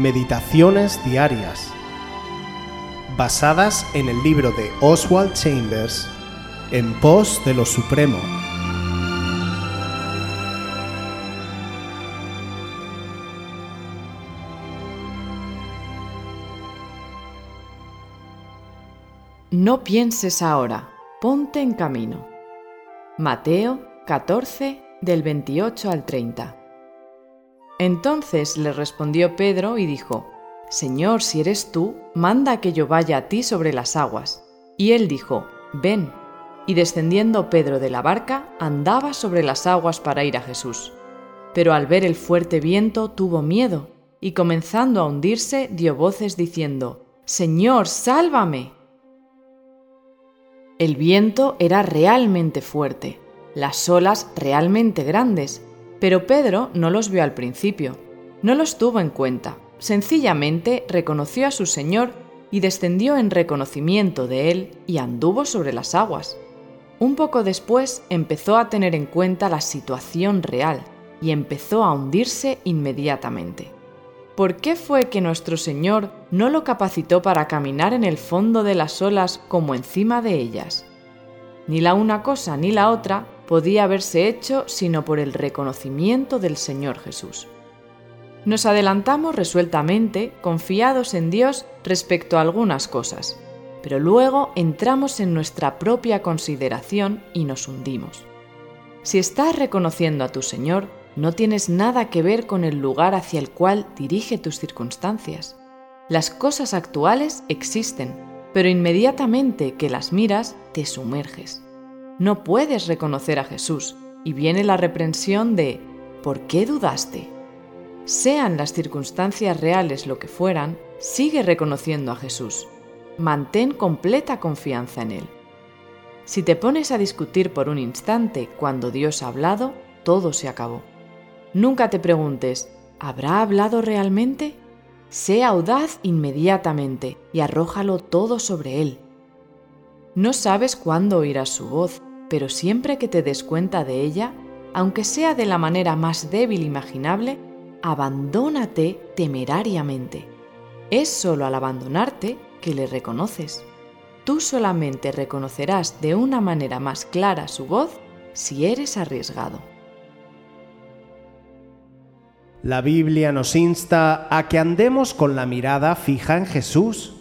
Meditaciones Diarias, basadas en el libro de Oswald Chambers, En pos de lo Supremo. No pienses ahora, ponte en camino. Mateo 14 del 28 al 30. Entonces le respondió Pedro y dijo, Señor, si eres tú, manda que yo vaya a ti sobre las aguas. Y él dijo, Ven. Y descendiendo Pedro de la barca, andaba sobre las aguas para ir a Jesús. Pero al ver el fuerte viento tuvo miedo, y comenzando a hundirse dio voces diciendo, Señor, sálvame. El viento era realmente fuerte, las olas realmente grandes, pero Pedro no los vio al principio, no los tuvo en cuenta, sencillamente reconoció a su Señor y descendió en reconocimiento de él y anduvo sobre las aguas. Un poco después empezó a tener en cuenta la situación real y empezó a hundirse inmediatamente. ¿Por qué fue que nuestro Señor no lo capacitó para caminar en el fondo de las olas como encima de ellas? Ni la una cosa ni la otra podía haberse hecho sino por el reconocimiento del Señor Jesús. Nos adelantamos resueltamente, confiados en Dios respecto a algunas cosas, pero luego entramos en nuestra propia consideración y nos hundimos. Si estás reconociendo a tu Señor, no tienes nada que ver con el lugar hacia el cual dirige tus circunstancias. Las cosas actuales existen, pero inmediatamente que las miras, te sumerges no puedes reconocer a Jesús y viene la reprensión de ¿por qué dudaste? Sean las circunstancias reales lo que fueran, sigue reconociendo a Jesús. Mantén completa confianza en Él. Si te pones a discutir por un instante cuando Dios ha hablado, todo se acabó. Nunca te preguntes, ¿habrá hablado realmente? Sé audaz inmediatamente y arrójalo todo sobre Él. No sabes cuándo oirás su voz, pero siempre que te des cuenta de ella, aunque sea de la manera más débil imaginable, abandónate temerariamente. Es solo al abandonarte que le reconoces. Tú solamente reconocerás de una manera más clara su voz si eres arriesgado. La Biblia nos insta a que andemos con la mirada fija en Jesús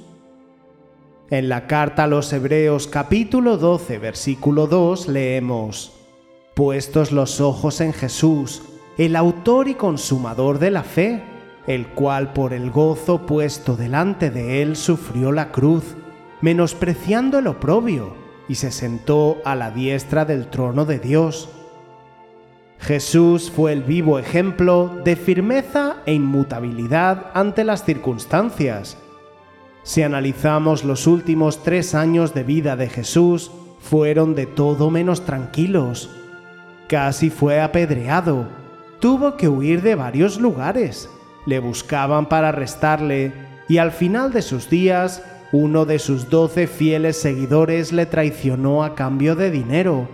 en la carta a los Hebreos capítulo 12 versículo 2 leemos, Puestos los ojos en Jesús, el autor y consumador de la fe, el cual por el gozo puesto delante de él sufrió la cruz, menospreciando el oprobio, y se sentó a la diestra del trono de Dios. Jesús fue el vivo ejemplo de firmeza e inmutabilidad ante las circunstancias, si analizamos los últimos tres años de vida de Jesús, fueron de todo menos tranquilos. Casi fue apedreado, tuvo que huir de varios lugares, le buscaban para arrestarle y al final de sus días, uno de sus doce fieles seguidores le traicionó a cambio de dinero,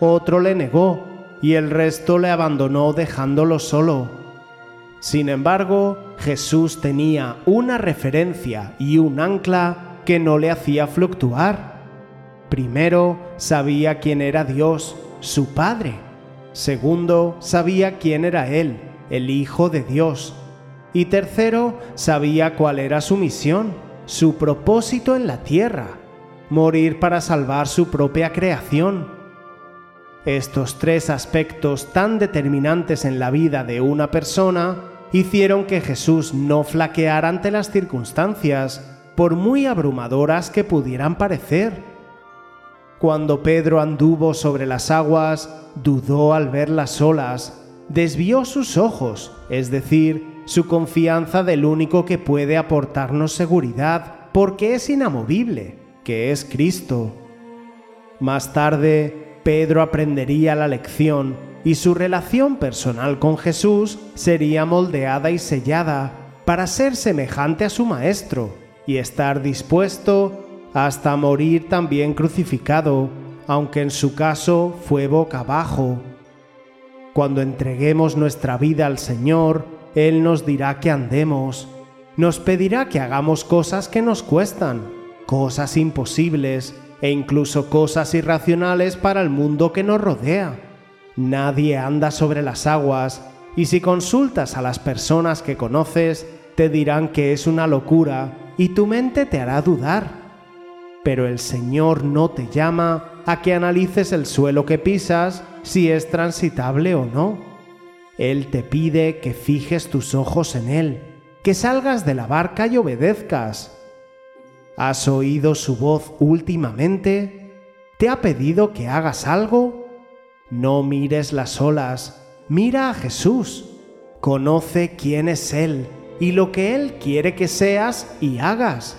otro le negó y el resto le abandonó dejándolo solo. Sin embargo, Jesús tenía una referencia y un ancla que no le hacía fluctuar. Primero, sabía quién era Dios, su Padre. Segundo, sabía quién era Él, el Hijo de Dios. Y tercero, sabía cuál era su misión, su propósito en la tierra, morir para salvar su propia creación. Estos tres aspectos tan determinantes en la vida de una persona hicieron que Jesús no flaqueara ante las circunstancias, por muy abrumadoras que pudieran parecer. Cuando Pedro anduvo sobre las aguas, dudó al ver las olas, desvió sus ojos, es decir, su confianza del único que puede aportarnos seguridad, porque es inamovible, que es Cristo. Más tarde, Pedro aprendería la lección y su relación personal con Jesús sería moldeada y sellada para ser semejante a su Maestro y estar dispuesto hasta morir también crucificado, aunque en su caso fue boca abajo. Cuando entreguemos nuestra vida al Señor, Él nos dirá que andemos. nos pedirá que hagamos cosas que nos cuestan, cosas imposibles e incluso cosas irracionales para el mundo que nos rodea. Nadie anda sobre las aguas y si consultas a las personas que conoces, te dirán que es una locura y tu mente te hará dudar. Pero el Señor no te llama a que analices el suelo que pisas si es transitable o no. Él te pide que fijes tus ojos en Él, que salgas de la barca y obedezcas. ¿Has oído su voz últimamente? ¿Te ha pedido que hagas algo? No mires las olas, mira a Jesús. Conoce quién es Él y lo que Él quiere que seas y hagas.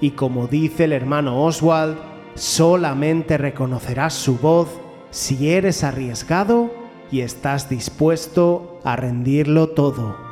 Y como dice el hermano Oswald, solamente reconocerás su voz si eres arriesgado y estás dispuesto a rendirlo todo.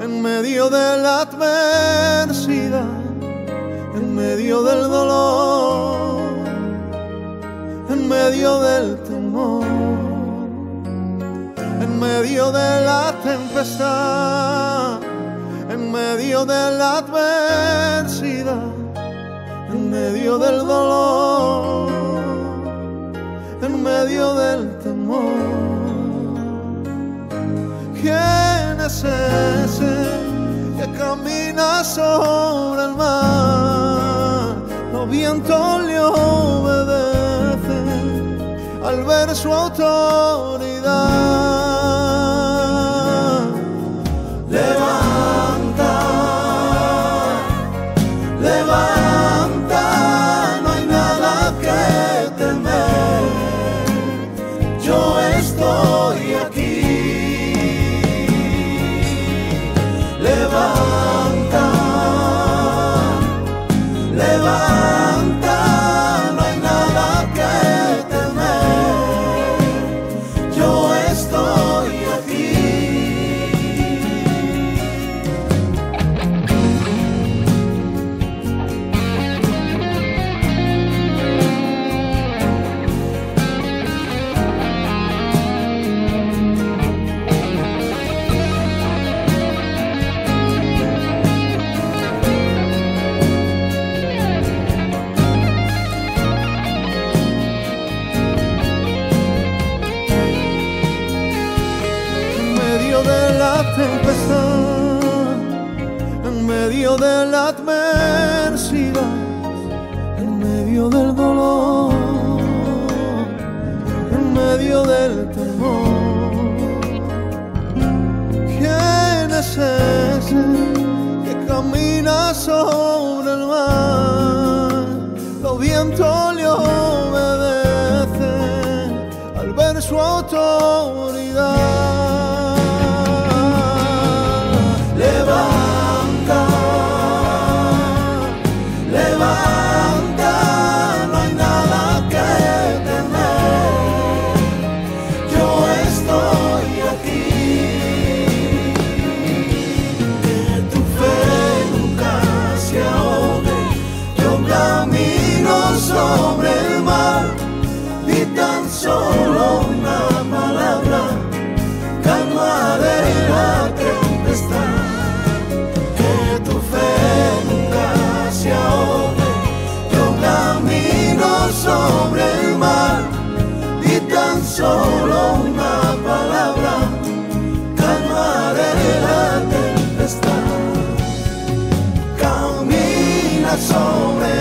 en medio de la adversidad, en medio del dolor, en medio del temor, en medio de la tempestad, en medio de la adversidad, en medio del dolor, en medio del temor. ¿Quién es ese que camina sobre el mar? Los vientos le obedecen al ver su autoridad. De la adversidad, en medio del dolor, en medio del temor. ¿Quién es ese que camina sobre el mar? Los vientos corazón.